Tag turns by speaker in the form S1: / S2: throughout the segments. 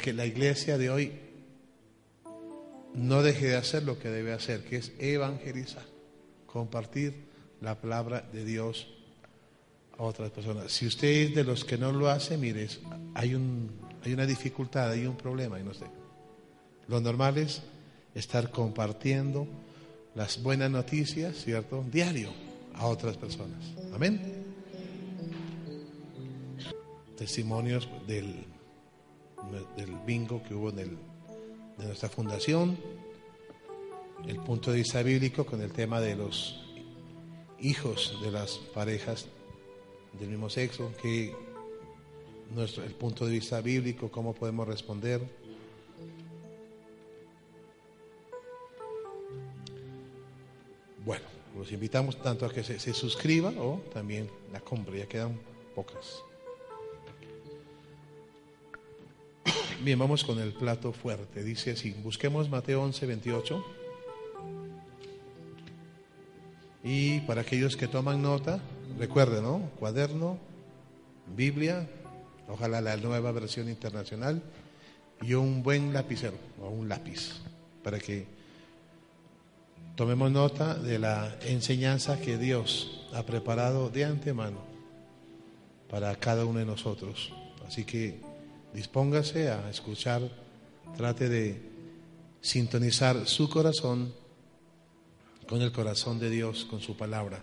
S1: Que la iglesia de hoy no deje de hacer lo que debe hacer, que es evangelizar, compartir la palabra de Dios a otras personas. Si usted es de los que no lo hace, mire, hay, un, hay una dificultad, hay un problema, y no sé. Lo normal es estar compartiendo las buenas noticias, ¿cierto? Diario a otras personas. Amén. Testimonios del del bingo que hubo en el, de nuestra fundación, el punto de vista bíblico con el tema de los hijos de las parejas del mismo sexo, que nuestro, el punto de vista bíblico, cómo podemos responder. Bueno, los invitamos tanto a que se, se suscriba o también la compre, ya quedan pocas. Bien, vamos con el plato fuerte. Dice así, busquemos Mateo 11, 28. Y para aquellos que toman nota, recuerden, ¿no? Cuaderno, Biblia, ojalá la nueva versión internacional, y un buen lapicero o un lápiz, para que tomemos nota de la enseñanza que Dios ha preparado de antemano para cada uno de nosotros. Así que Dispóngase a escuchar, trate de sintonizar su corazón con el corazón de Dios, con su palabra.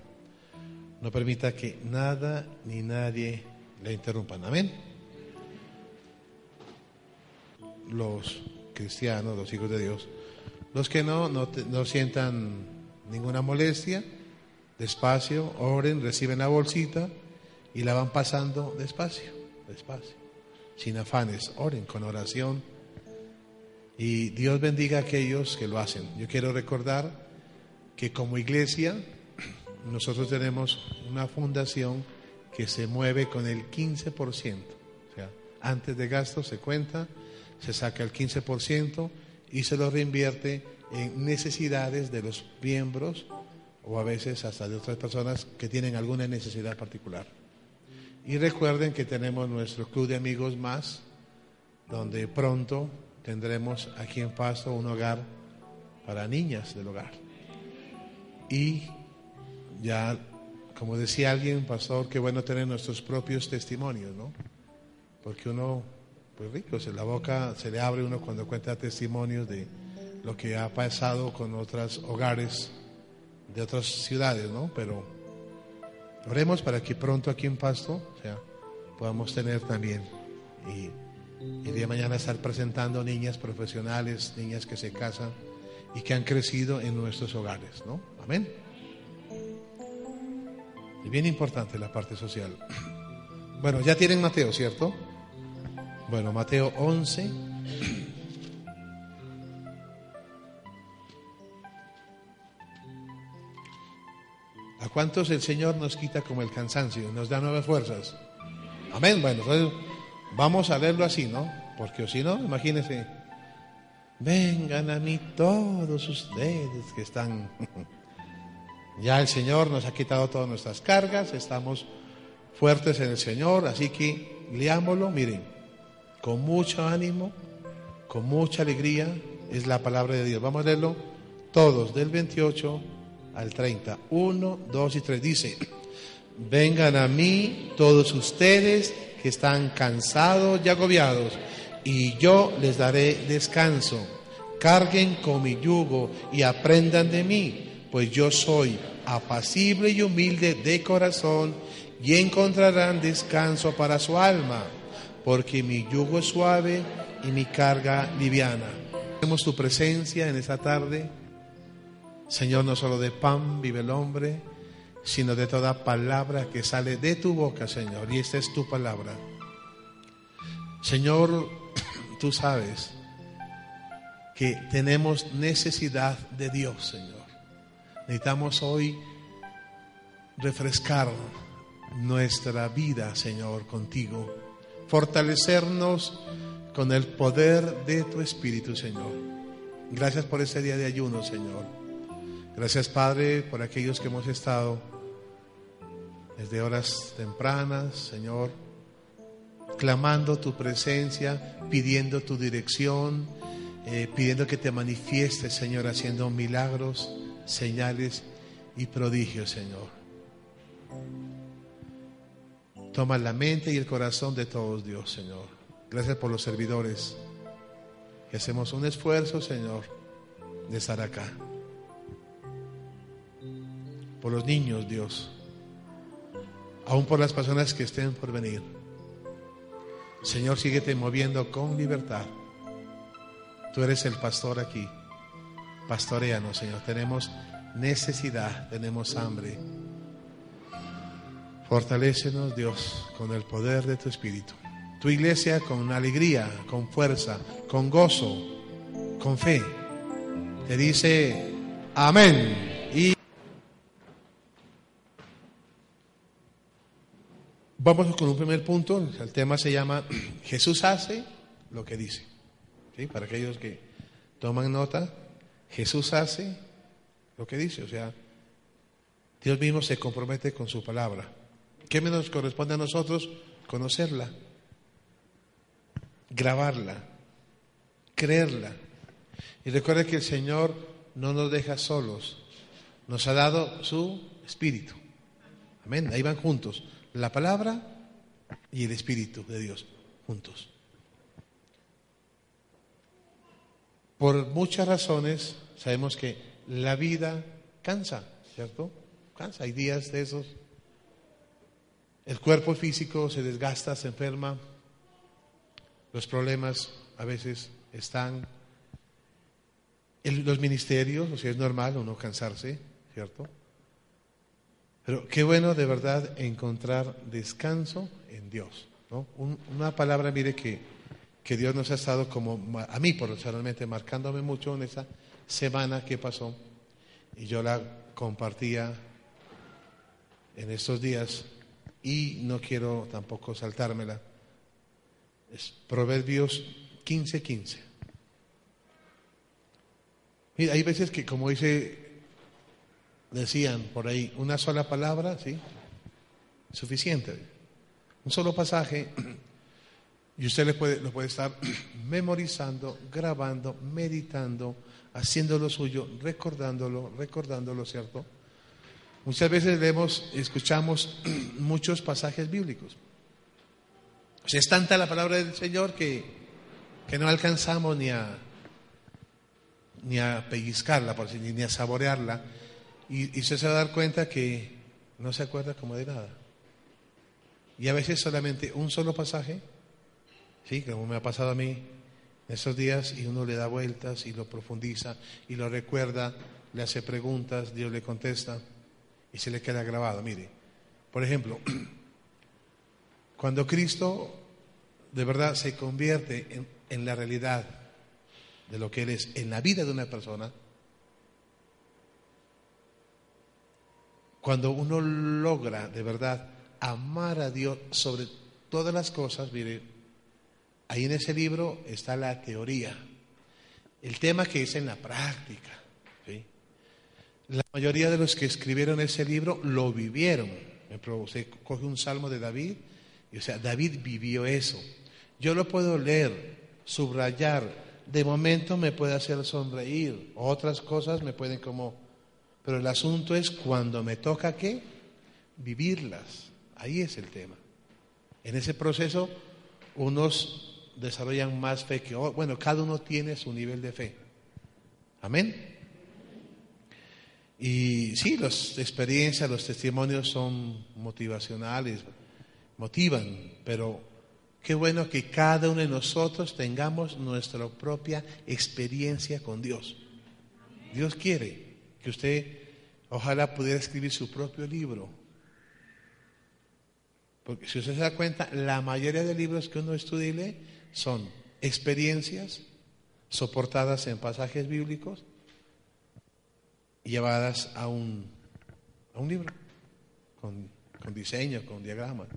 S1: No permita que nada ni nadie le interrumpan. Amén. Los cristianos, los hijos de Dios, los que no, no, no sientan ninguna molestia, despacio, oren, reciben la bolsita y la van pasando despacio, despacio sin afanes, oren con oración y Dios bendiga a aquellos que lo hacen. Yo quiero recordar que como iglesia nosotros tenemos una fundación que se mueve con el 15%, o sea, antes de gasto se cuenta, se saca el 15% y se lo reinvierte en necesidades de los miembros o a veces hasta de otras personas que tienen alguna necesidad particular. Y recuerden que tenemos nuestro club de amigos más, donde pronto tendremos aquí en Pasto un hogar para niñas del hogar. Y ya, como decía alguien, pastor, qué bueno tener nuestros propios testimonios, ¿no? Porque uno, pues rico, se la boca se le abre uno cuando cuenta testimonios de lo que ha pasado con otros hogares de otras ciudades, ¿no? Pero Oremos para que pronto aquí en Pasto podamos tener también y el día de mañana estar presentando niñas profesionales, niñas que se casan y que han crecido en nuestros hogares, ¿no? Amén. Y bien importante la parte social. Bueno, ya tienen Mateo, ¿cierto? Bueno, Mateo 11. Cuántos el Señor nos quita como el cansancio, nos da nuevas fuerzas? Amén. Bueno, vamos a leerlo así, ¿no? Porque si no, imagínense, vengan a mí todos ustedes que están... ya el Señor nos ha quitado todas nuestras cargas, estamos fuertes en el Señor, así que leámoslo, miren, con mucho ánimo, con mucha alegría, es la palabra de Dios. Vamos a leerlo todos, del 28 al 30. 1, 2 y 3 dice, vengan a mí todos ustedes que están cansados y agobiados, y yo les daré descanso. Carguen con mi yugo y aprendan de mí, pues yo soy apacible y humilde de corazón, y encontrarán descanso para su alma, porque mi yugo es suave y mi carga liviana. Tenemos tu presencia en esta tarde. Señor, no solo de pan vive el hombre, sino de toda palabra que sale de tu boca, Señor. Y esta es tu palabra. Señor, tú sabes que tenemos necesidad de Dios, Señor. Necesitamos hoy refrescar nuestra vida, Señor, contigo. Fortalecernos con el poder de tu Espíritu, Señor. Gracias por este día de ayuno, Señor. Gracias, Padre, por aquellos que hemos estado desde horas tempranas, Señor, clamando tu presencia, pidiendo tu dirección, eh, pidiendo que te manifiestes, Señor, haciendo milagros, señales y prodigios, Señor. Toma la mente y el corazón de todos, Dios, Señor. Gracias por los servidores. Que hacemos un esfuerzo, Señor, de estar acá. Por los niños, Dios. Aún por las personas que estén por venir. Señor, síguete moviendo con libertad. Tú eres el pastor aquí. Pastoreanos, Señor. Tenemos necesidad, tenemos hambre. Fortalécenos, Dios, con el poder de tu Espíritu. Tu iglesia con alegría, con fuerza, con gozo, con fe. Te dice, amén. Vamos con un primer punto. El tema se llama Jesús hace lo que dice. Para aquellos que toman nota, Jesús hace lo que dice. O sea, Dios mismo se compromete con su palabra. ¿Qué nos corresponde a nosotros? Conocerla, grabarla, creerla. Y recuerda que el Señor no nos deja solos, nos ha dado su espíritu. Amén, ahí van juntos, la palabra y el espíritu de Dios, juntos. Por muchas razones sabemos que la vida cansa, ¿cierto? Cansa, hay días de esos. El cuerpo físico se desgasta, se enferma, los problemas a veces están en los ministerios, o sea, es normal uno cansarse, ¿cierto? Pero qué bueno de verdad encontrar descanso en Dios, ¿no? una palabra, mire, que, que Dios nos ha estado como, a mí personalmente, marcándome mucho en esa semana que pasó, y yo la compartía en estos días, y no quiero tampoco saltármela. Es Proverbios 15:15. 15. Mira, hay veces que, como dice, decían por ahí, una sola palabra, ¿sí? Suficiente. Un solo pasaje y usted lo puede, lo puede estar memorizando, grabando, meditando, haciendo lo suyo, recordándolo, recordándolo, ¿cierto? Muchas veces leemos, escuchamos muchos pasajes bíblicos es tanta la palabra del Señor que, que no alcanzamos ni a, ni a pellizcarla, por ni a saborearla. Y, y se va a dar cuenta que no se acuerda como de nada. Y a veces solamente un solo pasaje, sí, como me ha pasado a mí en esos días, y uno le da vueltas y lo profundiza y lo recuerda, le hace preguntas, Dios le contesta y se le queda grabado. Mire, por ejemplo, Cuando Cristo de verdad se convierte en, la realidad de lo que Él es en la vida de una persona, cuando uno logra de verdad amar a Dios sobre todas las cosas, mire, ahí en ese libro está la teoría, el tema que es en la práctica. La mayoría de los que escribieron ese libro lo vivieron. Se coge un salmo de David o sea, David vivió eso. Yo lo puedo leer, subrayar, de momento me puede hacer sonreír, otras cosas me pueden como... Pero el asunto es cuando me toca qué? Vivirlas. Ahí es el tema. En ese proceso, unos desarrollan más fe que otros. Bueno, cada uno tiene su nivel de fe. Amén. Y sí, las experiencias, los testimonios son motivacionales, motivan, pero qué bueno que cada uno de nosotros tengamos nuestra propia experiencia con Dios. Dios quiere que usted ojalá pudiera escribir su propio libro. Porque si usted se da cuenta, la mayoría de libros que uno estudia y lee son experiencias soportadas en pasajes bíblicos llevadas a un, a un libro, con, con diseño, con diagramas.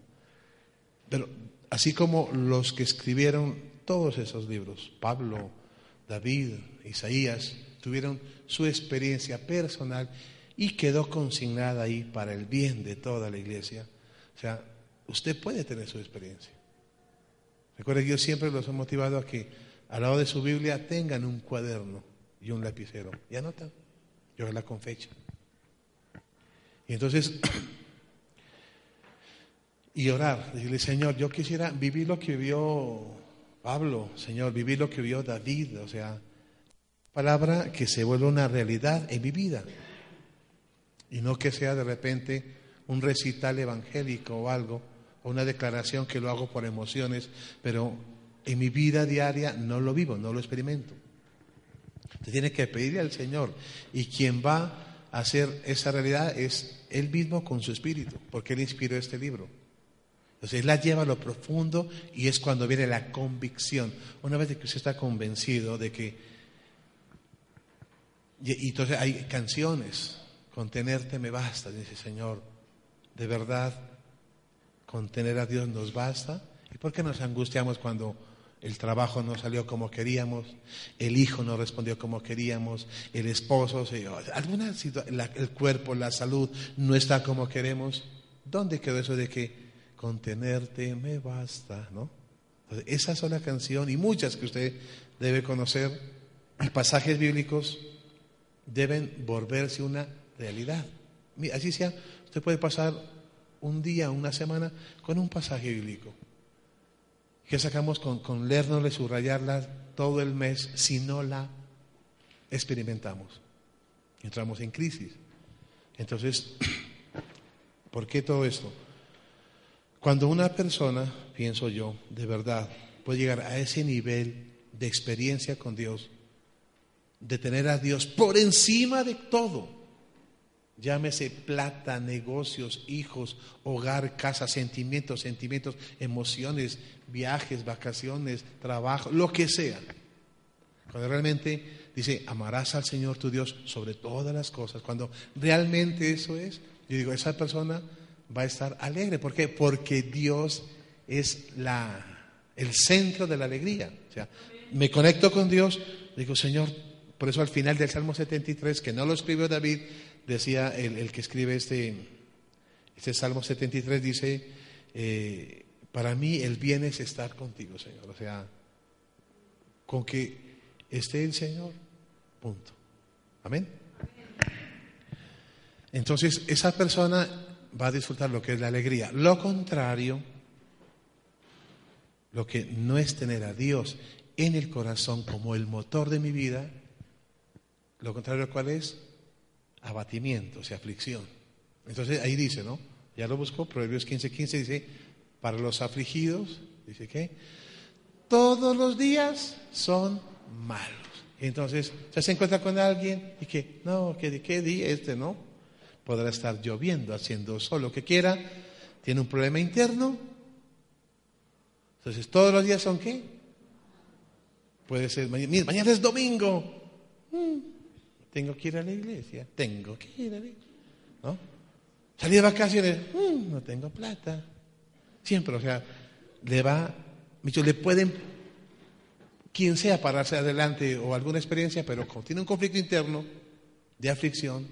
S1: Pero así como los que escribieron todos esos libros, Pablo, David, Isaías, tuvieron su experiencia personal y quedó consignada ahí para el bien de toda la iglesia. O sea, usted puede tener su experiencia. Recuerde que yo siempre los he motivado a que al lado de su Biblia tengan un cuaderno y un lapicero y anotan la con fecha. Y entonces, y orar, decirle, Señor, yo quisiera vivir lo que vio Pablo, Señor, vivir lo que vio David, o sea, palabra que se vuelva una realidad en mi vida. Y no que sea de repente un recital evangélico o algo, o una declaración que lo hago por emociones, pero en mi vida diaria no lo vivo, no lo experimento. Usted tiene que pedirle al Señor. Y quien va a hacer esa realidad es Él mismo con su espíritu, porque Él inspiró este libro. Entonces Él la lleva a lo profundo y es cuando viene la convicción. Una vez que usted está convencido de que... Y entonces hay canciones, contenerte me basta, dice Señor. De verdad, contener a Dios nos basta. ¿Y por qué nos angustiamos cuando el trabajo no salió como queríamos, el hijo no respondió como queríamos, el esposo, alguna el cuerpo, la salud no está como queremos. ¿Dónde quedó eso de que contenerte me basta? ¿no? esa sola canción y muchas que usted debe conocer y pasajes bíblicos deben volverse una realidad. Así sea, usted puede pasar un día, una semana con un pasaje bíblico. ¿Qué sacamos con, con leérnosla y subrayarla todo el mes si no la experimentamos? Entramos en crisis. Entonces, ¿por qué todo esto? Cuando una persona, pienso yo, de verdad, puede llegar a ese nivel de experiencia con Dios, de tener a Dios por encima de todo, Llámese plata, negocios, hijos, hogar, casa, sentimientos, sentimientos, emociones, viajes, vacaciones, trabajo, lo que sea. Cuando realmente dice, amarás al Señor tu Dios sobre todas las cosas, cuando realmente eso es, yo digo, esa persona va a estar alegre. ¿Por qué? Porque Dios es la, el centro de la alegría. O sea, me conecto con Dios, digo, Señor, por eso al final del Salmo 73, que no lo escribió David, decía el, que escribe este, este Salmo 73, dice, eh, para mí el bien es estar contigo, Señor. O sea, con que esté el Señor, punto. Amén. Entonces, esa persona va a disfrutar lo que es la alegría. Lo contrario, lo que no es tener a Dios en el corazón como el motor de mi vida, lo contrario, ¿cuál es? abatimiento, o sea, aflicción. Entonces ahí dice, ¿no? Ya lo buscó, Proverbios 15:15 15 dice, para los afligidos, dice que todos los días son malos. Entonces, se encuentra con alguien y que, no, que qué día este, ¿no? Podrá estar lloviendo, haciendo sol, lo que quiera, tiene un problema interno. Entonces, todos los días son qué? Puede ser, mañana es domingo. Mm, tengo que ir a la iglesia, tengo que ir a la iglesia. ¿No? Salí de vacaciones, mm, no tengo plata. Siempre, o sea, le va, le pueden, quien sea, pararse adelante o alguna experiencia, pero tiene un conflicto interno de aflicción,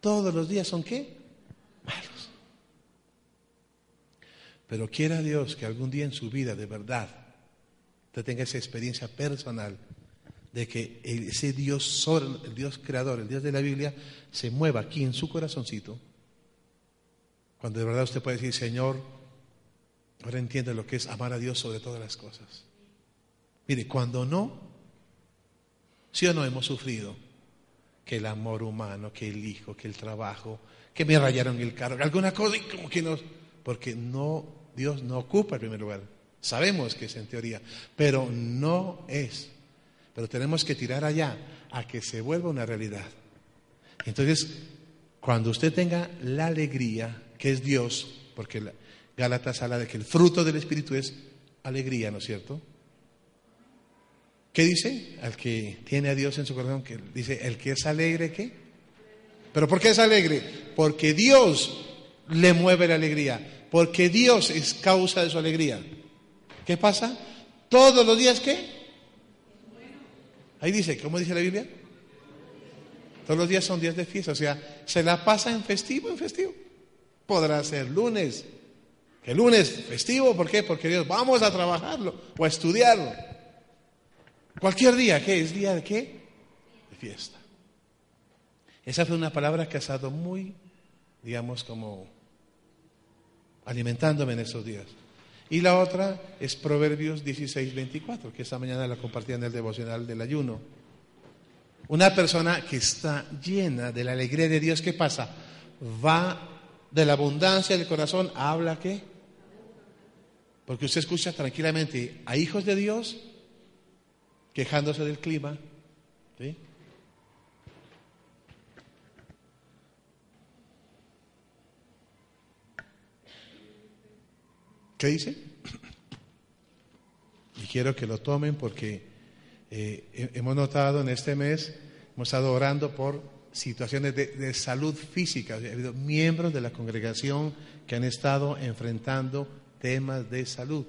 S1: todos los días son qué? Malos. Pero quiera Dios que algún día en su vida, de verdad, usted tenga esa experiencia personal de que ese Dios, el Dios creador, el Dios de la Biblia, se mueva aquí en su corazoncito. Cuando de verdad usted puede decir, Señor, ahora entiende lo que es amar a Dios sobre todas las cosas. Mire, cuando no, sí o no hemos sufrido que el amor humano, que el hijo, que el trabajo, que me rayaron el carro, alguna cosa y como que no, porque no, Dios no ocupa el primer lugar. Sabemos que es en teoría, pero no es. Pero tenemos que tirar allá a que se vuelva una realidad. Entonces, cuando usted tenga la alegría, que es Dios, porque Gálatas habla de que el fruto del Espíritu es alegría, ¿no es cierto? ¿Qué dice? Al que tiene a Dios en su corazón, que dice, el que es alegre, ¿qué? ¿Pero por qué es alegre? Porque Dios le mueve la alegría, porque Dios es causa de su alegría. ¿Qué pasa? Todos los días, ¿qué? Ahí dice, ¿cómo dice la Biblia? Todos los días son días de fiesta, o sea, se la pasa en festivo, en festivo. Podrá ser lunes, que lunes festivo, ¿por qué? Porque Dios, vamos a trabajarlo o a estudiarlo. Cualquier día, ¿qué es día de qué? De fiesta. Esa fue una palabra que ha estado muy, digamos, como alimentándome en estos días. Y la otra es Proverbios 16, 24, que esta mañana la compartí en el devocional del ayuno. Una persona que está llena de la alegría de Dios, ¿qué pasa? Va de la abundancia del corazón, habla qué? Porque usted escucha tranquilamente a hijos de Dios quejándose del clima. ¿sí? ¿Qué dice? Y quiero que lo tomen porque eh, hemos notado en este mes, hemos estado orando por situaciones de, salud física. Ha habido miembros de la congregación que han estado enfrentando temas de salud,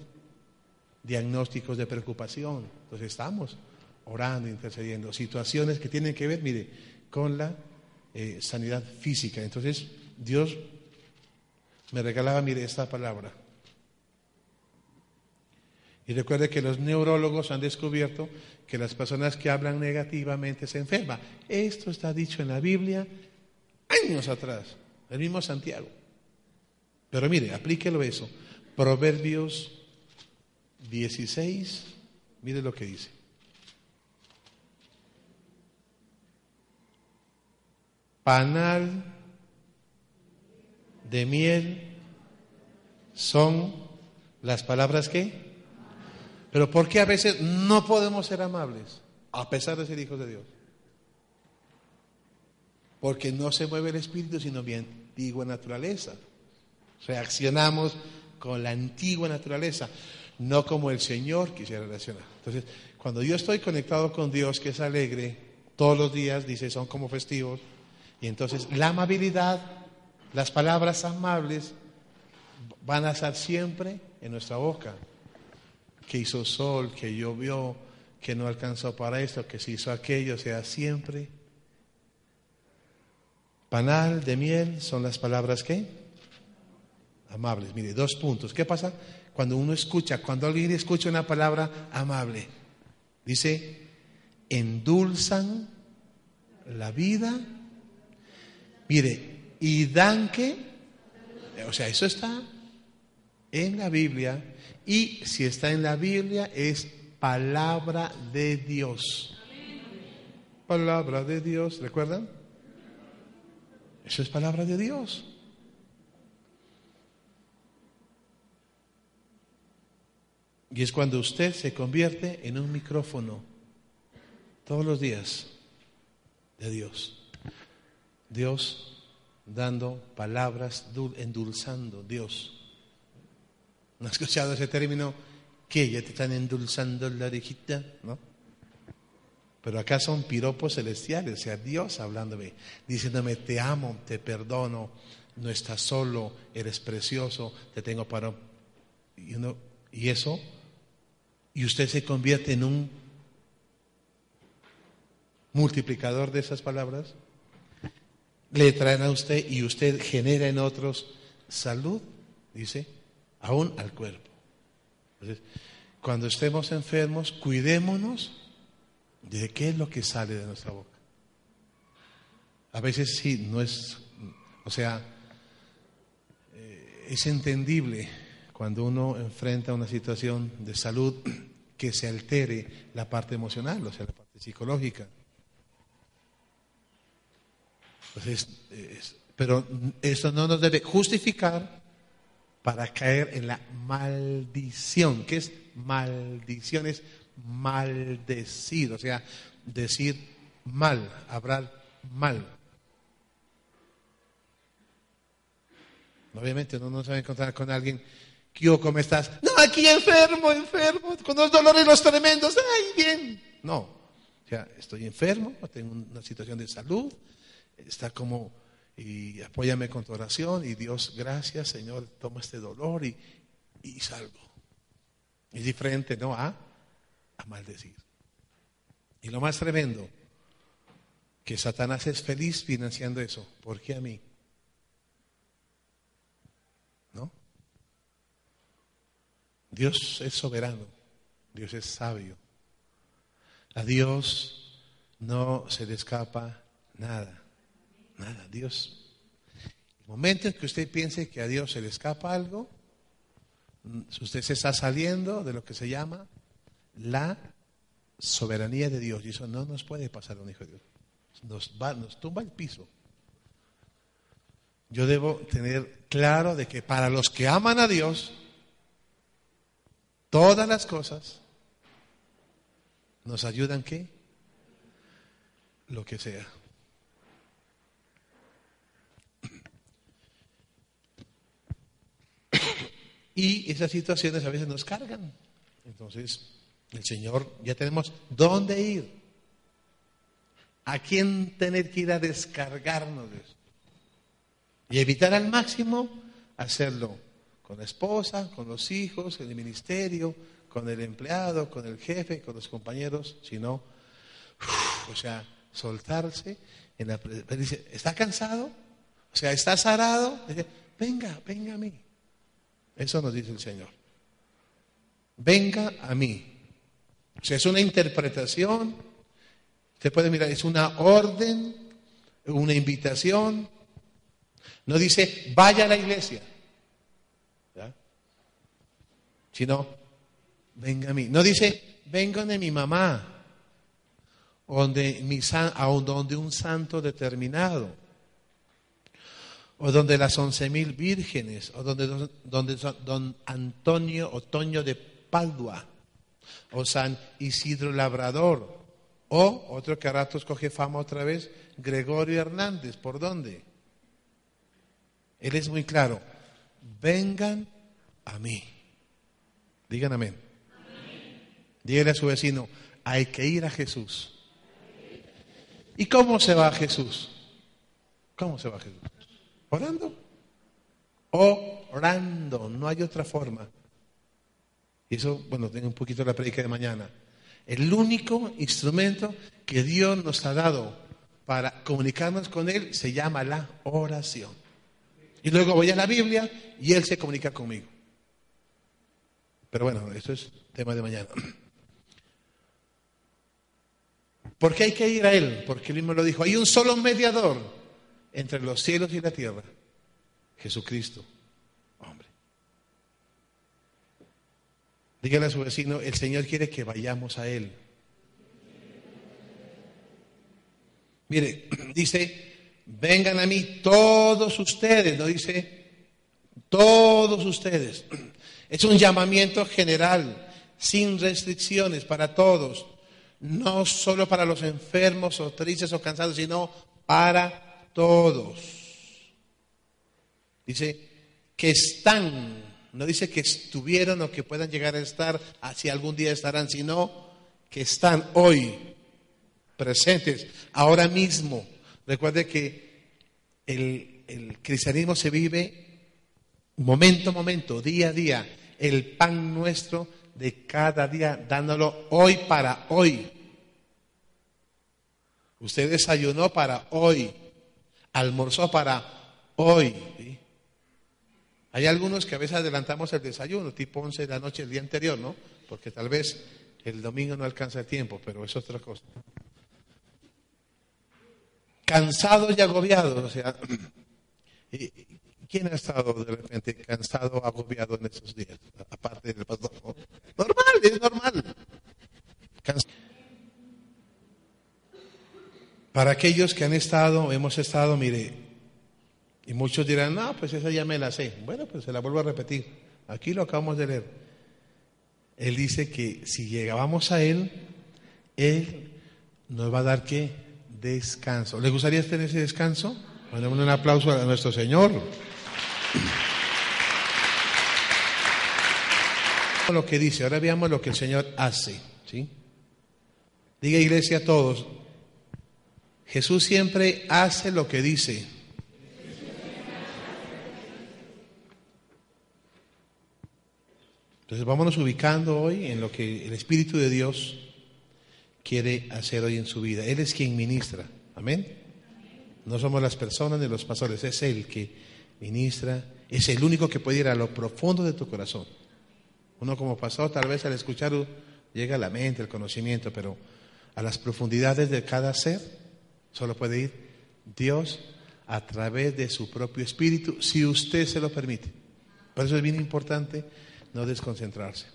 S1: diagnósticos de preocupación. Entonces estamos orando, intercediendo, situaciones que tienen que ver, mire, con la eh, sanidad física. Entonces Dios me regalaba, mire, esta palabra. Y recuerde que los neurólogos han descubierto que las personas que hablan negativamente se enferman. Esto está dicho en la Biblia años atrás, el mismo Santiago. Pero mire, aplíquelo eso. Proverbios 16, mire lo que dice. Panal de miel son las palabras que pero ¿por qué a veces no podemos ser amables a pesar de ser hijos de Dios? Porque no se mueve el espíritu, sino mi antigua naturaleza. Reaccionamos con la antigua naturaleza, no como el Señor quisiera reaccionar. Entonces, cuando yo estoy conectado con Dios, que es alegre, todos los días, dice, son como festivos, y entonces la amabilidad, las palabras amables van a estar siempre en nuestra boca que hizo sol, que llovió, que no alcanzó para esto, que se hizo aquello, o sea, siempre. Panal de miel son las palabras que amables. Mire, dos puntos. ¿Qué pasa cuando uno escucha, cuando alguien escucha una palabra amable? Dice, endulzan la vida. Mire, y dan que, o sea, eso está en la Biblia y si está en la Biblia es palabra de Dios. Palabra de Dios, ¿recuerdan? Eso es palabra de Dios. Y es cuando usted se convierte en un micrófono todos los días de Dios. Dios dando palabras, endulzando Dios. ¿No has escuchado ese término? ¿Qué? ¿Ya te están endulzando la orejita? ¿No? Pero acá son piropos celestiales, o sea, Dios hablándome, diciéndome, te amo, te perdono, no estás solo, eres precioso, te tengo para... Y, y eso, y usted se convierte en un multiplicador de esas palabras, le traen a usted y usted genera en otros salud, dice, aún al cuerpo. Entonces, cuando estemos enfermos, cuidémonos de qué es lo que sale de nuestra boca. A veces sí, no es, o sea, eh, es entendible cuando uno enfrenta una situación de salud que se altere la parte emocional, o sea, la parte psicológica. Entonces, pero eso no nos debe justificar para caer en la maldición. ¿Qué es maldición? Es maldecir, o sea, decir mal, hablar mal. Obviamente uno no se va a encontrar con alguien, ¿qué cómo estás? No, aquí enfermo, enfermo, con los dolores los tremendos, ay, bien. No, o sea, estoy enfermo, tengo una situación de salud, está como, y apóyame con tu oración, y Dios, gracias, Señor, toma este dolor y, y salgo. Es diferente, ¿no? A, a maldecir. Y lo más tremendo, que Satanás es feliz financiando eso. ¿Por qué a mí? ¿No? Dios es soberano, Dios es sabio. A Dios no se le escapa nada, nada. Dios, el momento en que usted piense que a Dios se le escapa algo, usted se está saliendo de lo que se llama la soberanía de Dios. Y eso no nos puede pasar a un hijo de Dios nos, va, nos tumba el piso. Yo debo tener claro de que para los que aman a Dios, todas las cosas nos ayudan que lo que sea. Y esas situaciones a veces nos cargan. Entonces, el Señor, ya tenemos dónde ir. ¿A quién tener que ir a descargarnos de eso? Y evitar al máximo hacerlo con la esposa, con los hijos, en el ministerio, con el empleado, con el jefe, con los compañeros, sino, o sea, soltarse en la dice, ¿está cansado? O sea, ¿está zarado? Dice, venga, venga a mí. Eso nos dice el Señor. Venga a mí. O sea, es una interpretación Usted puede mirar, es una orden, una invitación. No dice, vaya a la iglesia. Sino, venga a mí. No dice, venga de mi mamá. Donde, mi, donde un santo determinado. O donde las once mil vírgenes. O donde, donde don Antonio Otoño de Padua. O San Isidro Labrador o otro que a ratos coge fama otra vez, Gregorio Hernández. ¿Por dónde? Él es muy claro. Vengan a mí. Digan amén. Dígale a su vecino, hay que ir a Jesús. ¿Y cómo se va Jesús? ¿Cómo se va Jesús? Orando. Orando, no hay otra forma. Y eso, bueno, tengo un poquito la predica de mañana. El único instrumento que Dios nos ha dado para comunicarnos con Él se llama la oración. Y luego voy a la Biblia y Él se comunica conmigo. Pero bueno, eso es tema de mañana. ¿Por qué hay que ir a Él? Porque Él mismo lo dijo. Hay un solo mediador entre los cielos y la tierra. Jesucristo. Dígale a su vecino, el Señor quiere que vayamos a Él. Mire, dice, vengan a mí todos ustedes, no dice, todos ustedes. Es un llamamiento general, sin restricciones, para todos. No solo para los enfermos o tristes o cansados, sino para todos. Dice, que están no dice que estuvieron o que puedan llegar a estar, así algún día estarán, sino que están hoy presentes, ahora mismo. Recuerde que el, el cristianismo se vive momento a momento, día a día, el pan nuestro de cada día, dándolo hoy para hoy. Usted desayunó para hoy, almorzó para hoy. Hay algunos que a veces adelantamos el desayuno, tipo 11 de la noche el día anterior, ¿no? Porque tal vez el domingo no alcanza el tiempo, pero es otra cosa. Cansados y agobiados, o sea, ¿Quién ha estado de repente cansado, agobiado en estos días? Aparte del pastor. Normal, es normal. Para aquellos que han estado, hemos estado, mire, y muchos dirán, no, pues esa ya me la sé. Bueno, pues se la vuelvo a repetir. Aquí lo acabamos de leer. Él dice que si llegábamos a Él, Él nos va a dar qué? Descanso. ¿Le gustaría tener ese descanso? Mandemos un aplauso a nuestro Señor. Lo que dice, ahora veamos lo que el Señor hace. ¿sí? Diga iglesia a todos, Jesús siempre hace lo que dice. Entonces vámonos ubicando hoy en lo que el Espíritu de Dios quiere hacer hoy en su vida. Él es quien ministra. Amén. No somos las personas ni los pastores, es Él que ministra, es el único que puede ir a lo profundo de tu corazón. Uno como pastor tal vez al escuchar llega a la mente, el conocimiento, pero a las profundidades de cada ser solo puede ir Dios a través de su propio espíritu, si usted se lo permite. Por eso es bien importante no desconcentrarse.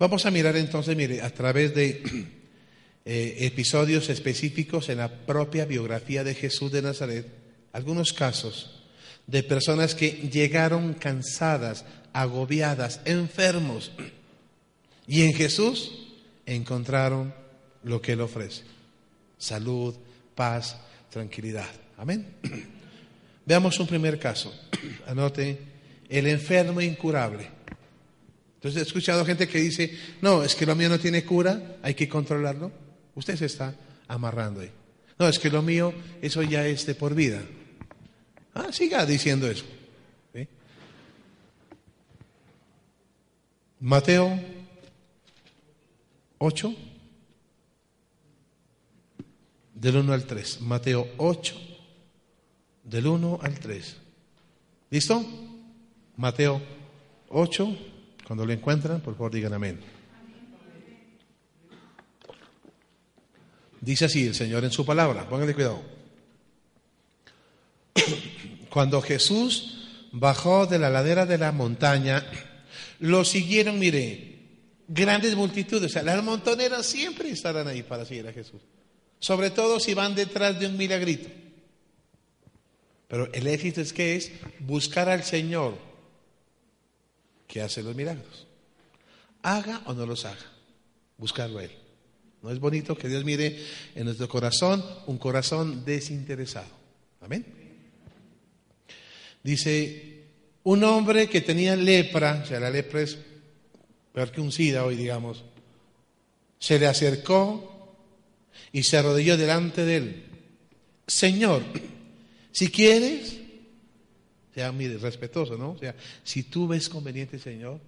S1: Vamos a mirar entonces, mire, a través de eh, episodios específicos en la propia biografía de Jesús de Nazaret, algunos casos de personas que llegaron cansadas, agobiadas, enfermos, y en Jesús encontraron lo que Él ofrece, salud, paz, tranquilidad. Amén. Veamos un primer caso. Anote, el enfermo incurable. Entonces he escuchado gente que dice, no, es que lo mío no tiene cura, hay que controlarlo. Usted se está amarrando ahí. No, es que lo mío, eso ya es de por vida. Ah, siga diciendo eso. Mateo 8, del 1 al 3. Mateo 8, del 1 al 3. ¿Listo? Mateo 8, cuando lo encuentran, por favor digan amén. Dice así el Señor en su palabra, pónganle cuidado. Cuando Jesús bajó de la ladera de la montaña, lo siguieron, mire, grandes multitudes. O sea, las montoneras siempre estarán ahí para seguir a Jesús. Sobre todo si van detrás de un milagrito. Pero el éxito es que es buscar al Señor que hace los milagros. Haga o no los haga. Buscarlo a Él. ¿No es bonito que Dios mire en nuestro corazón un corazón desinteresado? Amén. Dice, un hombre que tenía lepra, o sea, la lepra es peor que un SIDA hoy, digamos, se le acercó y se arrodilló delante de él. Señor, si quieres, sea, mire, respetuoso, ¿no? O sea, si tú ves conveniente, Señor,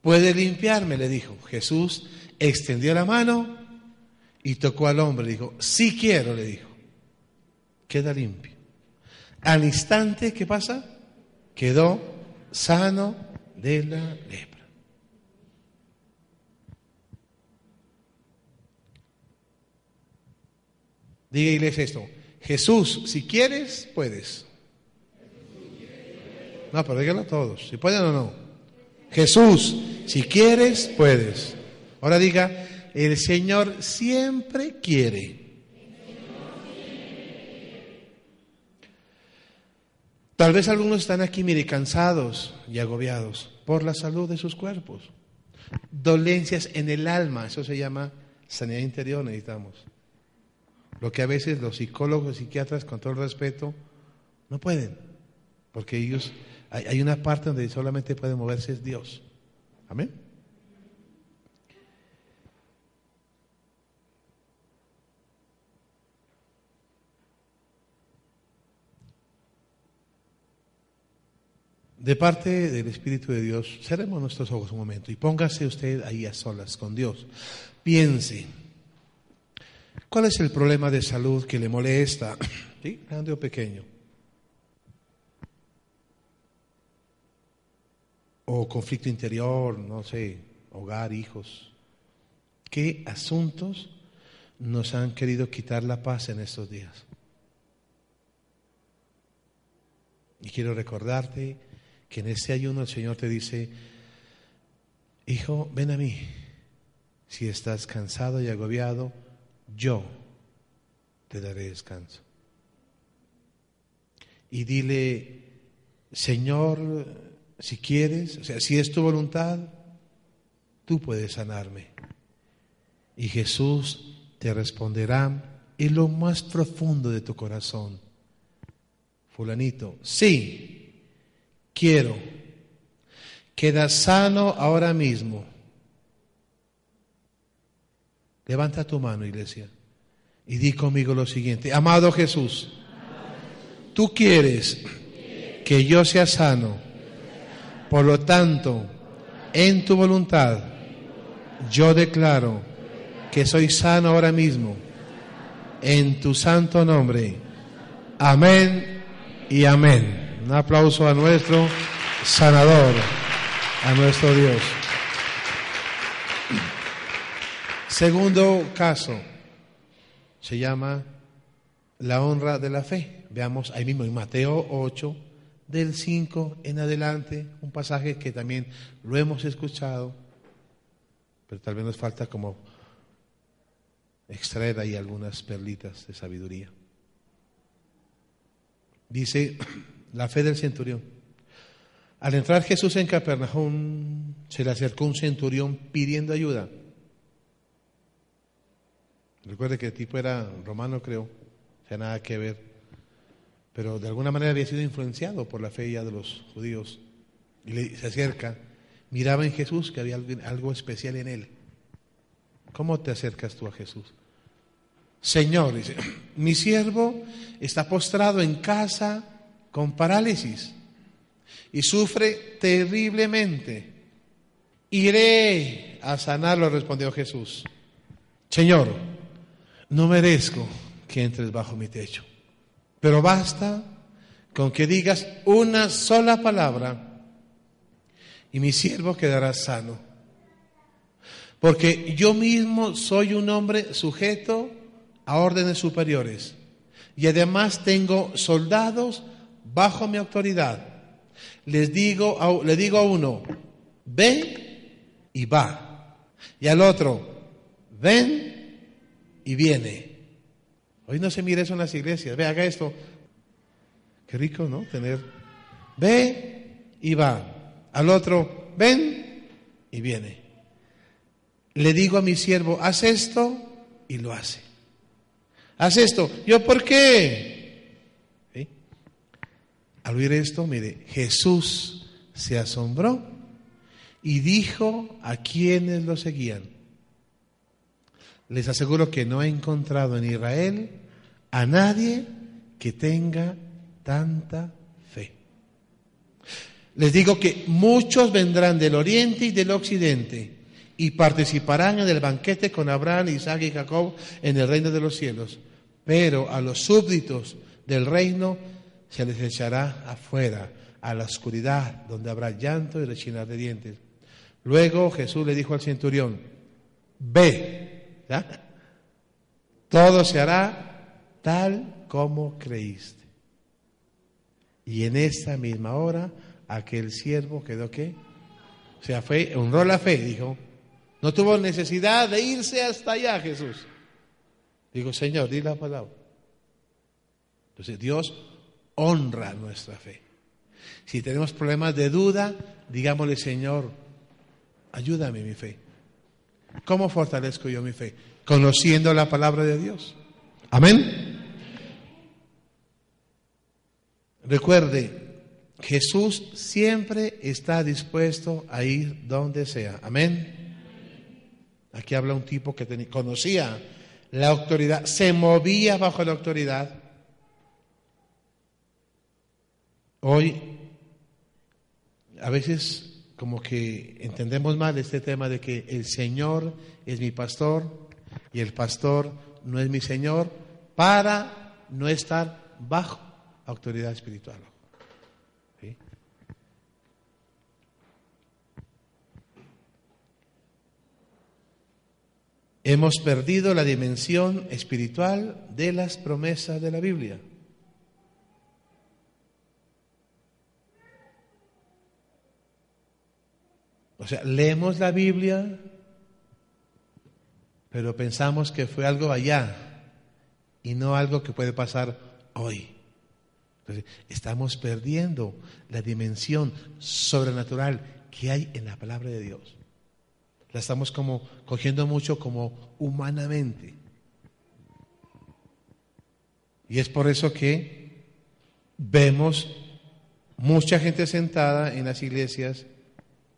S1: puede limpiarme, le dijo. Jesús extendió la mano y tocó al hombre, le dijo, si quiero, le dijo, queda limpio. Al instante, ¿qué pasa? Quedó sano de la lepra. Diga iglesia esto, Jesús, si quieres, puedes. No, pero díganlo a todos, si pueden o no. Jesús, si quieres, puedes. Ahora diga, el Señor siempre quiere. Tal vez algunos están aquí, mire, cansados y agobiados por la salud de sus cuerpos. Dolencias en el alma, eso se llama sanidad interior, necesitamos. Lo que a veces los psicólogos, psiquiatras, con todo el respeto, no pueden, porque ellos, hay, hay una parte donde solamente puede moverse es Dios. Amén. De parte del Espíritu de Dios, cerremos nuestros ojos un momento y póngase usted ahí a solas con Dios. Piense, ¿cuál es el problema de salud que le molesta? Grande o pequeño. O conflicto interior, no sé, hogar, hijos. ¿Qué asuntos nos han querido quitar la paz en estos días? Y quiero recordarte que en este ayuno el Señor te dice, hijo, ven a mí. Si estás cansado y agobiado, yo te daré descanso. Y dile, Señor, si quieres, o sea, si es tu voluntad, tú puedes sanarme. Y Jesús te responderá en lo más profundo de tu corazón. Fulanito, sí, quiero. Queda sano ahora mismo. Levanta tu mano, iglesia, y di conmigo lo siguiente. Amado Jesús, tú quieres que yo sea sano. Por lo tanto, en tu voluntad, yo declaro que soy sano ahora mismo. En tu santo nombre. Amén y amén. Un aplauso a nuestro sanador, a nuestro Dios. Segundo caso se llama la honra de la fe. Veamos ahí mismo en Mateo 8, del 5 en adelante, un pasaje que también lo hemos escuchado, pero tal vez nos falta como extraer ahí algunas perlitas de sabiduría. Dice la fe del centurión. Al entrar Jesús en Capernaum, se le acercó un centurión pidiendo ayuda. Recuerde que el tipo era romano, creo, o sea, nada que ver, pero de alguna manera había sido influenciado por la fe ya de los judíos. Y le, se acerca, miraba en Jesús que había algo, algo especial en él. ¿Cómo te acercas tú a Jesús? Señor, dice, mi siervo está postrado en casa con parálisis y sufre terriblemente. Iré a sanarlo, respondió Jesús. Señor, no merezco que entres bajo mi techo, pero basta con que digas una sola palabra y mi siervo quedará sano. Porque yo mismo soy un hombre sujeto a órdenes superiores. Y además tengo soldados bajo mi autoridad. Les digo a, le digo a uno, ven y va. Y al otro, ven y viene. Hoy no se mira eso en las iglesias. Ve, haga esto. Qué rico, ¿no? Tener, ve y va. Al otro, ven y viene. Le digo a mi siervo, haz esto y lo hace haz esto. Yo, ¿por qué? Al oír esto, mire, Jesús se asombró y dijo a quienes lo seguían. Les aseguro que no he encontrado en Israel a nadie que tenga tanta fe. Les digo que muchos vendrán del oriente y del occidente y participarán en el banquete con Abraham, Isaac y Jacob en el reino de los cielos pero a los súbditos del reino se les echará afuera, a la oscuridad, donde habrá llanto y rechinar de dientes. Luego Jesús le dijo al centurión, ve, todo se hará tal como creíste. Y en esa misma hora, aquel siervo quedó qué? O sea, fue, honró la fe, dijo. No tuvo necesidad de irse hasta allá, Jesús. Digo, Señor, di la palabra. Entonces Dios honra nuestra fe. Si tenemos problemas de duda, digámosle, Señor, ayúdame mi fe. ¿Cómo fortalezco yo mi fe? Conociendo la palabra de Dios. Amén. Recuerde, Jesús siempre está dispuesto a ir donde sea. Amén. Aquí habla un tipo que conocía la autoridad, se movía bajo la autoridad. Hoy, a veces como que entendemos mal este tema de que el Señor es mi pastor y el pastor no es mi Señor para no estar bajo autoridad espiritual. Hemos perdido la dimensión espiritual de las promesas de la Biblia. O sea, leemos la Biblia, pero pensamos que fue algo allá y no algo que puede pasar hoy. Entonces, estamos perdiendo la dimensión sobrenatural que hay en la palabra de Dios. La estamos como cogiendo mucho como humanamente. Y es por eso que vemos mucha gente sentada en las iglesias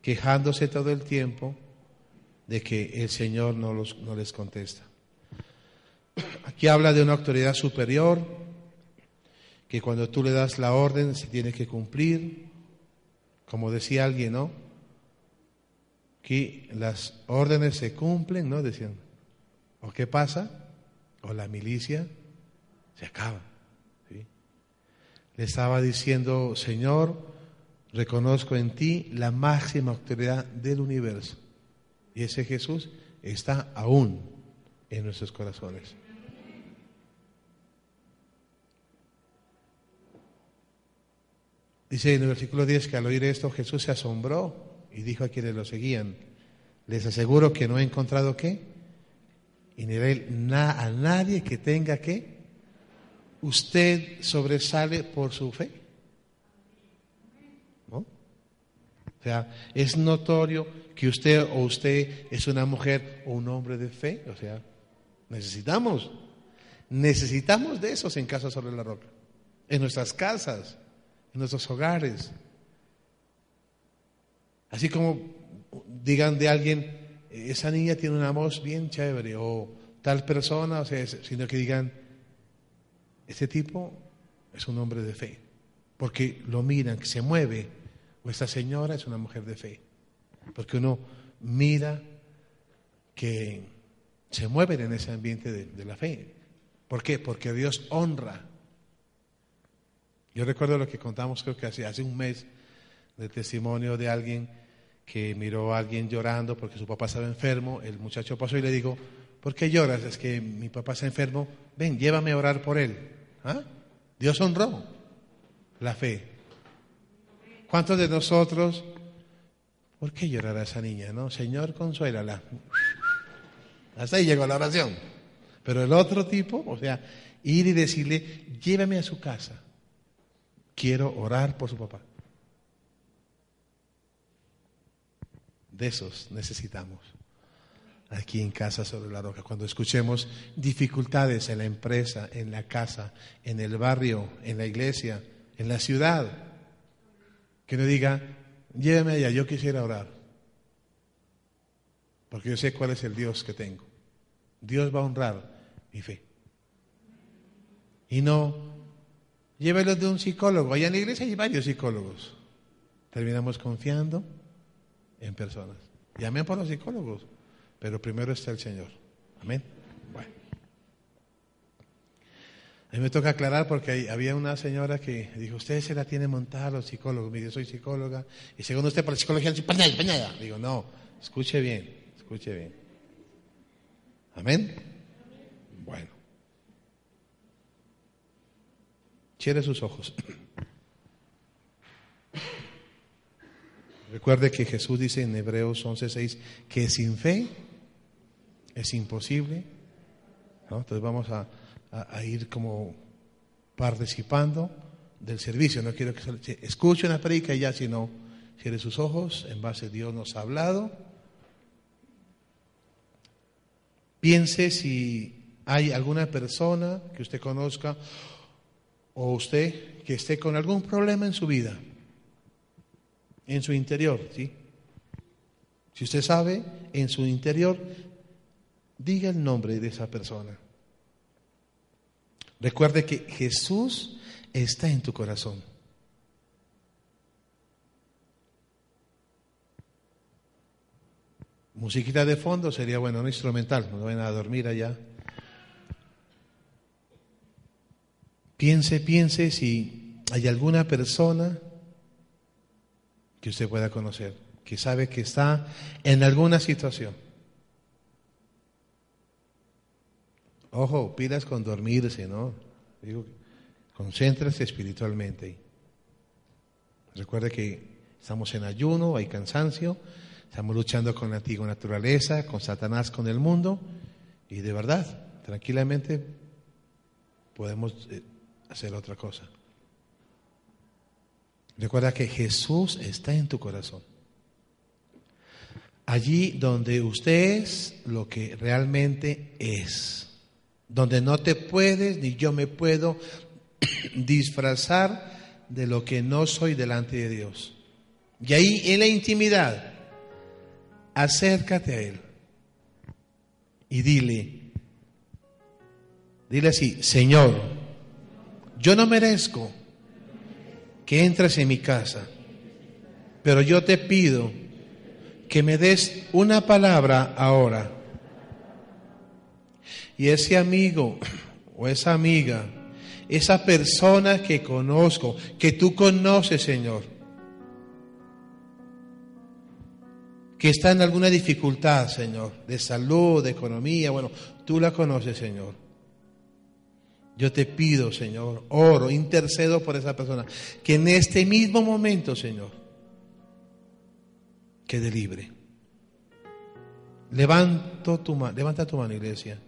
S1: quejándose todo el tiempo de que el Señor no, los, no les contesta. Aquí habla de una autoridad superior, que cuando tú le das la orden se tiene que cumplir, como decía alguien, ¿no? Que las órdenes se cumplen, ¿no? Decían, ¿o qué pasa? O la milicia se acaba. Le estaba diciendo, Señor, reconozco en ti la máxima autoridad del universo. Y ese Jesús está aún en nuestros corazones. Dice en el versículo 10 que al oír esto Jesús se asombró y dijo a quienes lo seguían, les aseguro que no he encontrado qué, y ni a nadie que tenga qué, usted sobresale por su fe. ¿No? O sea, es notorio que usted o usted es una mujer o un hombre de fe. O sea, necesitamos, necesitamos de esos en Casa sobre la Roca, en nuestras casas, en nuestros hogares. Así como digan de alguien, esa niña tiene una voz bien chévere, o tal persona, o sea, sino que digan, este tipo es un hombre de fe, porque lo miran, que se mueve, o esta señora es una mujer de fe, porque uno mira que se mueven en ese ambiente de, la fe. ¿Por qué? Porque Dios honra. Yo recuerdo lo que contamos, creo que hace, un mes, del testimonio de alguien que miró a alguien llorando porque su papá estaba enfermo. El muchacho pasó y le dijo, ¿por qué lloras? Es que mi papá está enfermo. Ven, llévame a orar por él. ¿Ah? Dios honró la fe. ¿Cuántos de nosotros, por qué llorará esa niña? No, Señor, consuélala. Hasta ahí llegó la oración. Pero el otro tipo, o sea, ir y decirle, llévame a su casa. Quiero orar por su papá. De esos necesitamos aquí en Casa sobre la Roca, cuando escuchemos dificultades en la empresa, en la casa, en el barrio, en la iglesia, en la ciudad, que no diga, lléveme allá, yo quisiera orar, porque yo sé cuál es el Dios que tengo. Dios va a honrar mi fe. Y no, llévelo de un psicólogo. Allá en la iglesia hay varios psicólogos. Terminamos confiando en personas. Llamen por los psicólogos. Pero primero está el Señor. Amén. Bueno. A mí me toca aclarar porque había una señora que dijo, usted se la tiene montada a los psicólogos. Mire, soy psicóloga. Y según usted, para la psicología, Digo, no, escuche bien, escuche bien. Amén. Bueno. Cierre sus ojos. Recuerde que Jesús dice en Hebreos 11:6 que sin fe es imposible. Entonces vamos a, ir como participando del servicio. No quiero que se escuche una predica y ya, sino cierre sus ojos, en base a Dios nos ha hablado. Piense si hay alguna persona que usted conozca o usted que esté con algún problema en su vida, en su interior, ¿sí? Si usted sabe, en su interior Diga el nombre de esa persona. Recuerde que Jesús está en tu corazón. Musiquita de fondo sería bueno, no instrumental, no vayan a dormir allá. Piense, piense si hay alguna persona que usted pueda conocer, que sabe que está en alguna situación. Ojo, pilas con dormirse, ¿no? Digo, concéntrese espiritualmente. Recuerde que estamos en ayuno, hay cansancio. Estamos luchando con la antigua naturaleza, con Satanás, con el mundo. Y de verdad, tranquilamente podemos eh, hacer otra cosa. Recuerda que Jesús está en tu corazón. Allí donde usted es lo que realmente es. Donde no te puedes ni yo me puedo disfrazar de lo que no soy delante de Dios. Y ahí en la intimidad, acércate a Él y dile, dile así, Señor, yo no merezco que entres en mi casa, pero yo te pido que me des una palabra ahora. Y ese amigo o esa amiga, esa persona que conozco, que tú conoces, Señor, que está en alguna dificultad, Señor, de salud, de economía, bueno, tú la conoces, Señor. Yo te pido, Señor, oro, intercedo por esa persona, que en este mismo momento, Señor, quede libre. Levanto tu mano, levanta tu mano, iglesia,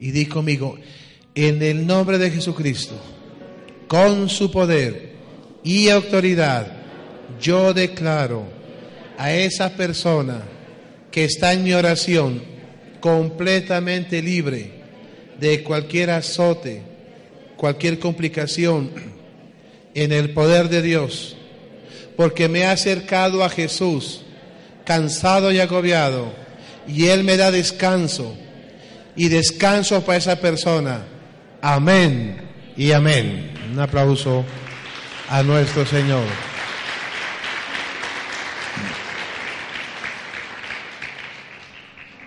S1: y di conmigo, en el nombre de Jesucristo, con su poder y autoridad, yo declaro a esa persona que está en mi oración completamente libre de cualquier azote, cualquier complicación en el poder de Dios, porque me ha acercado a Jesús cansado y agobiado, y Él me da descanso, y descanso para esa persona. Amén y amén. Un aplauso a nuestro Señor.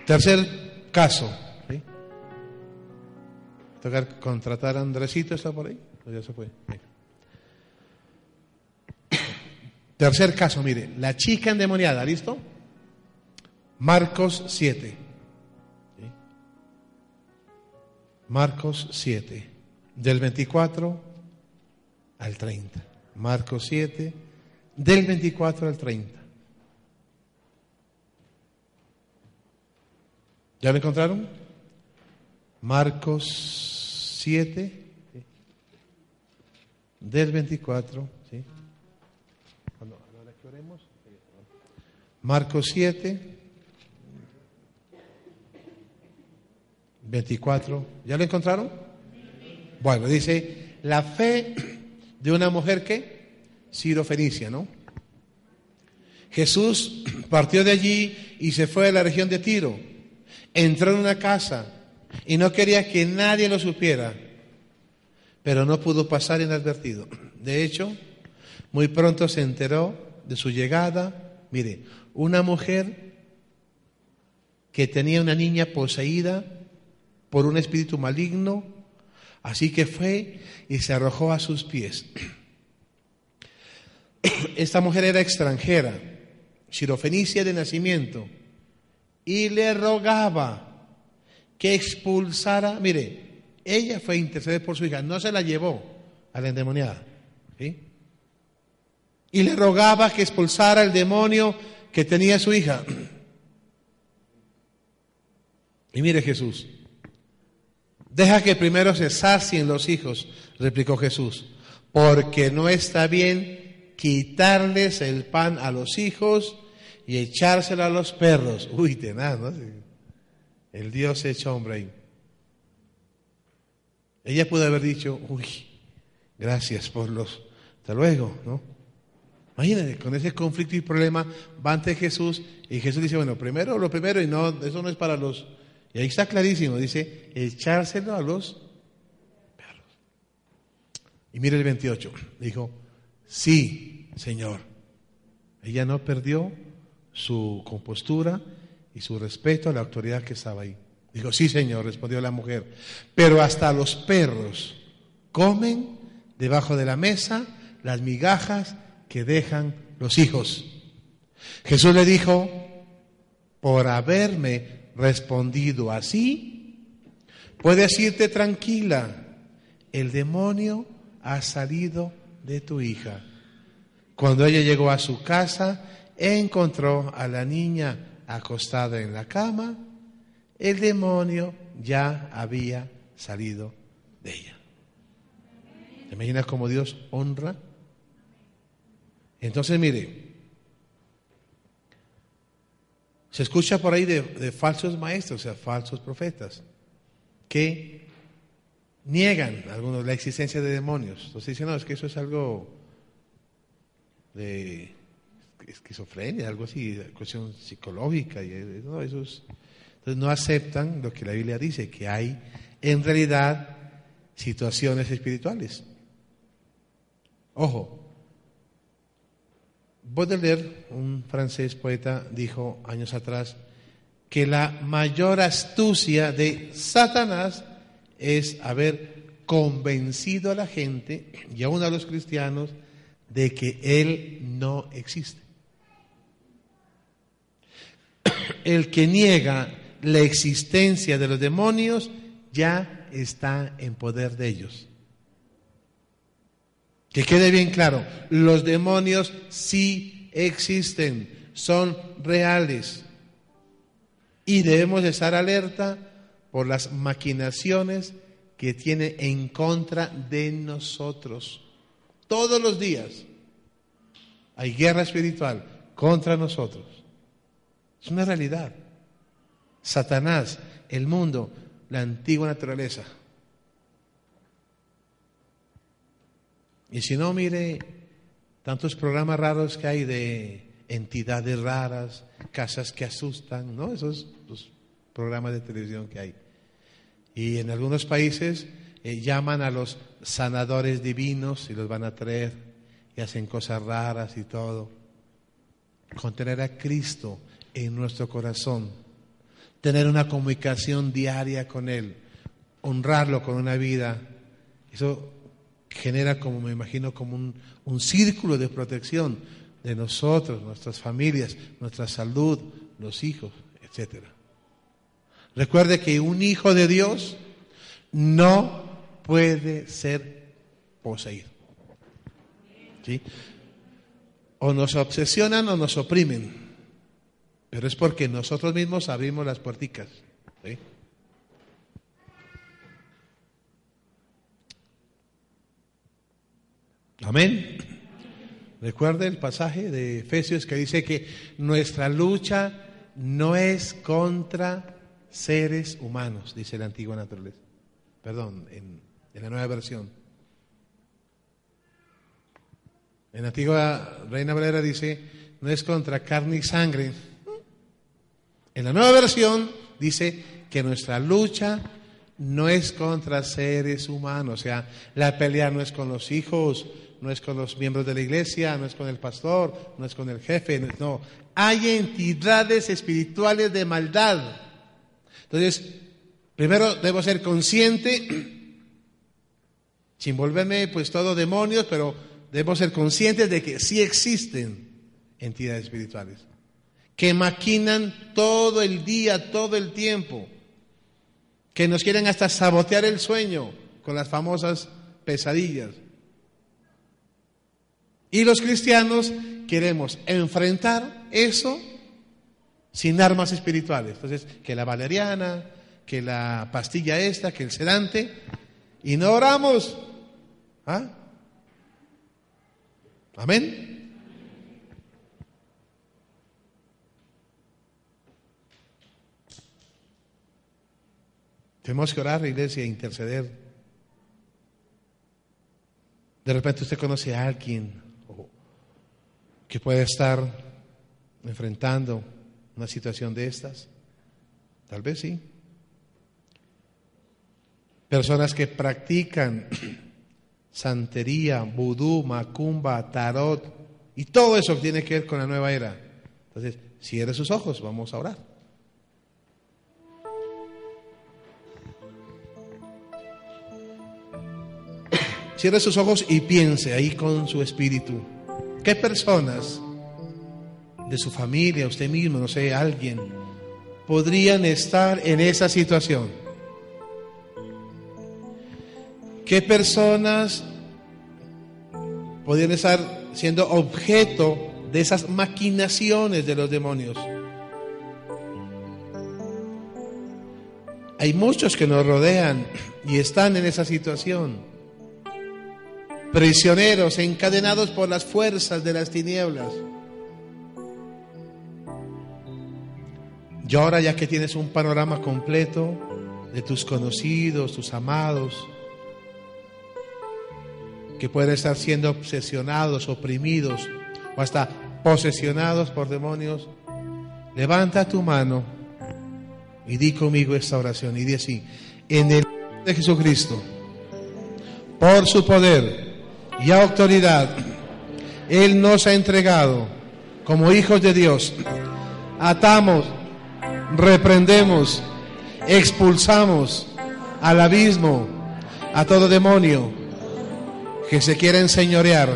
S1: Tercer caso. Tocar contratar a Andresito, ¿está por ahí? ya se fue? Tercer caso, mire, la chica endemoniada, ¿listo? Marcos 7. Marcos 7, del 24 al 30. Marcos 7, del 24 al 30. ¿Ya lo encontraron? Marcos 7, del 24. ¿sí? Marcos 7, 24. ¿Ya lo encontraron? Bueno, dice, la fe de una mujer que, Ciro Fenicia, ¿no? Jesús partió de allí y se fue a la región de Tiro entró en una casa y no quería que nadie lo supiera, pero no pudo pasar inadvertido. De hecho, muy pronto se enteró de su llegada. Mire, una mujer que tenía una niña poseída por un espíritu maligno, así que fue y se arrojó a sus pies. Esta mujer era extranjera, sirofenicia de nacimiento y le rogaba que expulsara, mire, ella fue a interceder por su hija, no se la llevó a la endemoniada. Y le rogaba que expulsara el demonio que tenía su hija. Y mire Jesús, deja que primero se sacien los hijos, replicó Jesús, porque no está bien quitarles el pan a los hijos y echárselo a los perros. Uy, tenaz, ¿no? El Dios hecho hombre ahí. Ella pudo haber dicho, uy, gracias por los, hasta luego, ¿no? Imagínate, con ese conflicto y problema va ante Jesús y Jesús dice, bueno, primero lo primero y no, eso no es para los... Y ahí está clarísimo, dice, echárselo a los perros. Y mire el 28, dijo, sí, Señor. Ella no perdió su compostura y su respeto a la autoridad que estaba ahí. Dijo, sí, Señor, respondió la mujer, pero hasta los perros comen debajo de la mesa las migajas que dejan los hijos. Jesús le dijo, por haberme respondido así, puedes irte tranquila, el demonio ha salido de tu hija. Cuando ella llegó a su casa, encontró a la niña acostada en la cama, el demonio ya había salido de ella. ¿Te imaginas cómo Dios honra? Entonces, mire, se escucha por ahí de, falsos maestros, o sea, falsos profetas, que niegan algunos la existencia de demonios. Entonces dicen, no, es que eso es algo de esquizofrenia, algo así, cuestión psicológica, y eh, no, entonces no aceptan lo que la Biblia dice, que hay en realidad situaciones espirituales. Ojo, Baudelaire, un francés poeta, dijo años atrás que la mayor astucia de Satanás es haber convencido a la gente y aún a los cristianos de que Él no existe. El que niega la existencia de los demonios ya está en poder de ellos. Que quede bien claro, los demonios sí existen, son reales. Y debemos estar alerta por las maquinaciones que tiene en contra de nosotros. Todos los días hay guerra espiritual contra nosotros. Es una realidad. Satanás, el mundo, la antigua naturaleza. Y si no, mire tantos programas raros que hay de entidades raras, casas que asustan, ¿no? Esos los programas de televisión que hay. Y en algunos países eh, llaman a los sanadores divinos y los van a traer y hacen cosas raras y todo. Contener a Cristo en nuestro corazón, tener una comunicación diaria con Él, honrarlo con una vida, eso genera como me imagino como un, un círculo de protección de nosotros, nuestras familias, nuestra salud, los hijos, etc. Recuerde que un hijo de Dios no puede ser poseído. O nos obsesionan o nos oprimen, pero es porque nosotros mismos abrimos las puerticas. Amén. Recuerde el pasaje de Efesios que dice que nuestra lucha no es contra seres humanos, dice la antigua naturaleza. Perdón, en la nueva versión. En la antigua Reina Valera dice, no es contra carne y sangre. En la nueva versión dice que nuestra lucha no es contra seres humanos, o sea, la pelea no es con los hijos, no es con los miembros de la iglesia, no es con el pastor, no es con el jefe, no. Hay entidades espirituales de maldad. Entonces, primero debo ser consciente, sin volverme pues todo demonios, pero debemos ser conscientes de que sí existen entidades espirituales que maquinan todo el día, todo el tiempo, que nos quieren hasta sabotear el sueño con las famosas pesadillas. Y los cristianos queremos enfrentar eso sin armas espirituales. Entonces, que la valeriana, que la pastilla esta, que el sedante, y no oramos. ¿Ah? Amén. Tenemos que orar, iglesia, e interceder. De repente usted conoce a alguien que puede estar enfrentando una situación de estas. Tal vez sí. Personas que practican santería, vudú, macumba, tarot, y todo eso tiene que ver con la nueva era. Entonces, cierre sus ojos, vamos a orar. Cierre sus ojos y piense ahí con su espíritu. ¿Qué personas de su familia, usted mismo, no sé, alguien, podrían estar en esa situación? ¿Qué personas podrían estar siendo objeto de esas maquinaciones de los demonios. Hay muchos que nos rodean y están en esa situación. Prisioneros, encadenados por las fuerzas de las tinieblas. Y ahora ya que tienes un panorama completo de tus conocidos, tus amados, que pueden estar siendo obsesionados, oprimidos o hasta posesionados por demonios, levanta tu mano y di conmigo esta oración y di así, en el nombre de Jesucristo, por su poder y autoridad, Él nos ha entregado como hijos de Dios, atamos, reprendemos, expulsamos al abismo, a todo demonio que se quiera enseñorear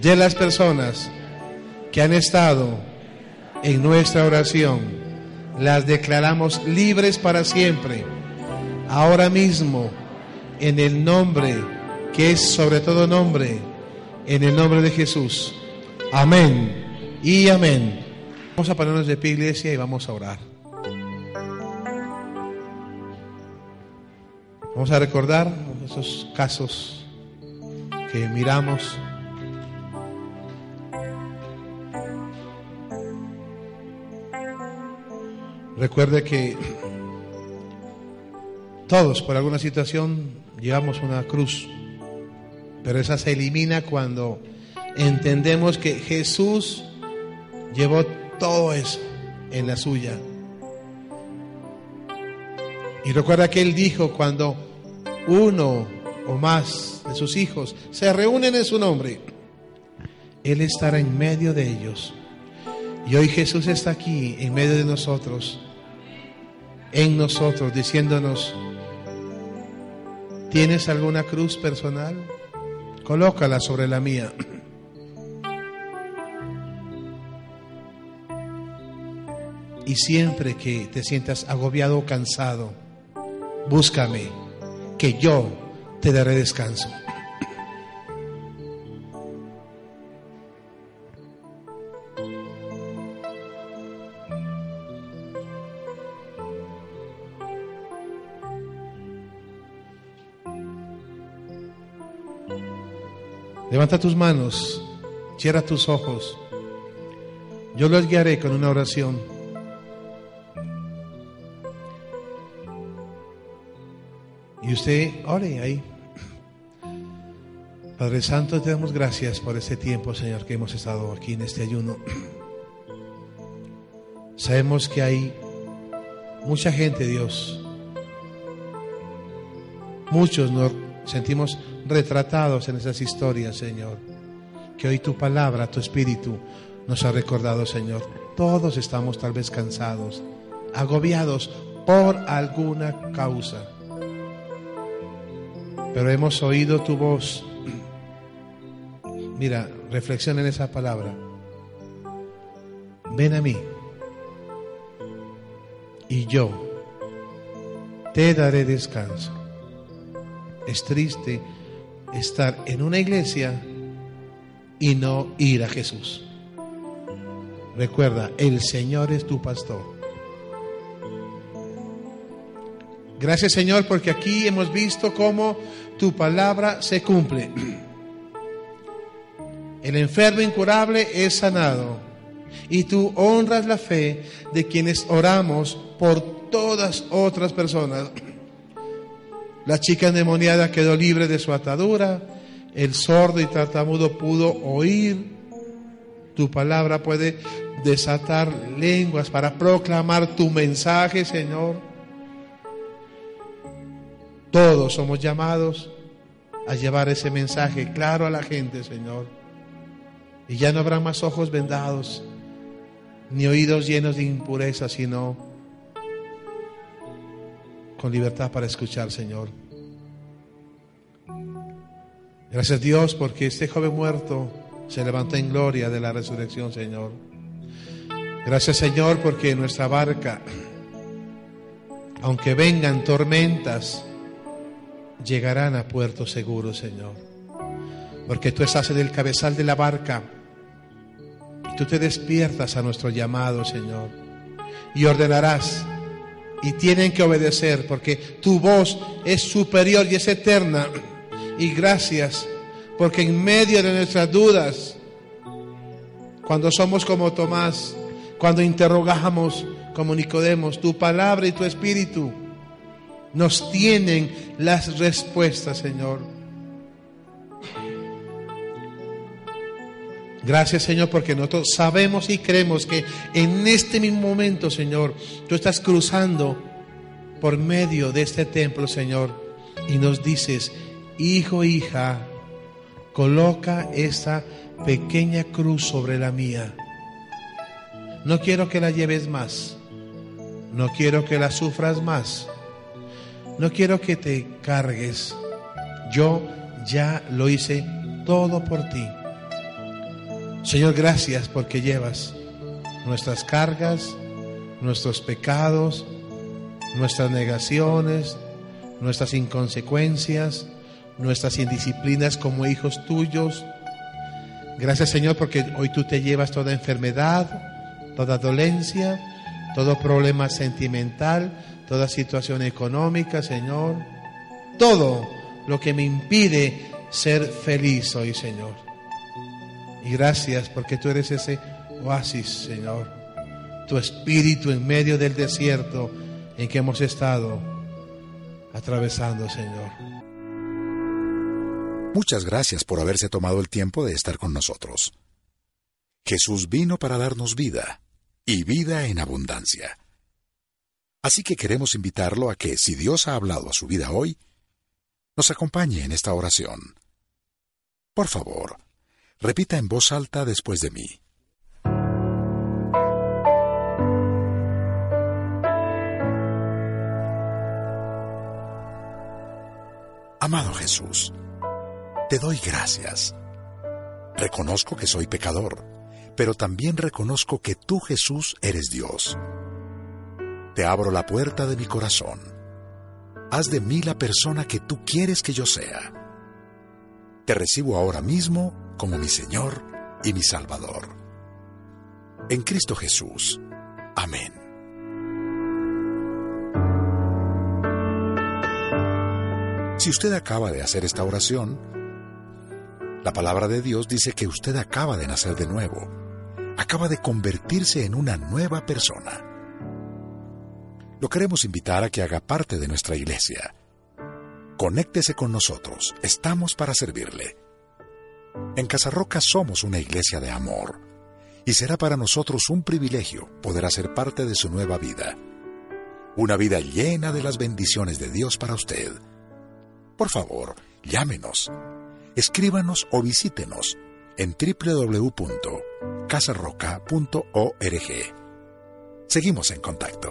S1: de las personas que han estado en nuestra oración. Las declaramos libres para siempre, ahora mismo, en el nombre que es sobre todo nombre, en el nombre de Jesús. Amén y amén. Vamos a ponernos de pie, iglesia, y vamos a orar. Vamos a recordar esos casos que miramos. Recuerde que todos por alguna situación llevamos una cruz, pero esa se elimina cuando entendemos que Jesús llevó todo eso en la suya. Y recuerda que Él dijo cuando uno o más de sus hijos se reúnen en su nombre, Él estará en medio de ellos. Y hoy Jesús está aquí en medio de nosotros en nosotros diciéndonos, ¿tienes alguna cruz personal? Colócala sobre la mía. Y siempre que te sientas agobiado o cansado, búscame, que yo te daré descanso. Levanta tus manos, cierra tus ojos. Yo los guiaré con una oración. Y usted ore ahí. Padre Santo, te damos gracias por este tiempo, Señor, que hemos estado aquí en este ayuno. Sabemos que hay mucha gente, Dios. Muchos nos sentimos retratados en esas historias, Señor. Que hoy tu palabra, tu espíritu nos ha recordado, Señor. Todos estamos tal vez cansados, agobiados por alguna causa. Pero hemos oído tu voz. Mira, reflexiona en esa palabra. Ven a mí y yo te daré descanso. Es triste estar en una iglesia y no ir a Jesús. Recuerda, el Señor es tu pastor. Gracias Señor porque aquí hemos visto cómo tu palabra se cumple. El enfermo incurable es sanado y tú honras la fe de quienes oramos por todas otras personas. La chica endemoniada quedó libre de su atadura. El sordo y tartamudo pudo oír. Tu palabra puede desatar lenguas para proclamar tu mensaje, Señor. Todos somos llamados a llevar ese mensaje claro a la gente, Señor. Y ya no habrá más ojos vendados, ni oídos llenos de impureza, sino con libertad para escuchar, Señor. Gracias Dios porque este joven muerto se levantó en gloria de la resurrección, Señor. Gracias Señor porque nuestra barca, aunque vengan tormentas, llegarán a puerto seguro, Señor. Porque tú estás en el cabezal de la barca tú te despiertas a nuestro llamado, Señor, y ordenarás. Y tienen que obedecer porque tu voz es superior y es eterna. Y gracias porque en medio de nuestras dudas, cuando somos como Tomás, cuando interrogamos como Nicodemos, tu palabra y tu espíritu nos tienen las respuestas, Señor. Gracias Señor porque nosotros sabemos y creemos que en este mismo momento, Señor, tú estás cruzando por medio de este templo, Señor, y nos dices, hijo, hija, coloca esta pequeña cruz sobre la mía. No quiero que la lleves más. No quiero que la sufras más. No quiero que te cargues. Yo ya lo hice todo por ti. Señor, gracias porque llevas nuestras cargas, nuestros pecados, nuestras negaciones, nuestras inconsecuencias, nuestras indisciplinas como hijos tuyos. Gracias Señor porque hoy tú te llevas toda enfermedad, toda dolencia, todo problema sentimental, toda situación económica, Señor. Todo lo que me impide ser feliz hoy, Señor. Y gracias porque tú eres ese oasis, Señor. Tu espíritu en medio del desierto en que hemos estado atravesando, Señor.
S2: Muchas gracias por haberse tomado el tiempo de estar con nosotros. Jesús vino para darnos vida y vida en abundancia. Así que queremos invitarlo a que, si Dios ha hablado a su vida hoy, nos acompañe en esta oración. Por favor, repita en voz alta después de mí. Amado Jesús, te doy gracias. Reconozco que soy pecador pero también reconozco que tú, Jesús, eres Dios. Te abro la puerta de mi corazón. Haz de mí la persona que tú quieres que yo sea. Te recibo ahora mismo como mi Señor y mi Salvador. En Cristo Jesús. Amén. Si usted acaba de hacer esta oración, la palabra de Dios dice que usted acaba de nacer de nuevo acaba de convertirse en una nueva persona. Lo queremos invitar a que haga parte de nuestra iglesia. Conéctese con nosotros, estamos para servirle. En Casarroca somos una iglesia de amor y será para nosotros un privilegio poder hacer parte de su nueva vida. Una vida llena de las bendiciones de Dios para usted. Por favor, llámenos, escríbanos o visítenos en www casarroca.org. Seguimos en contacto.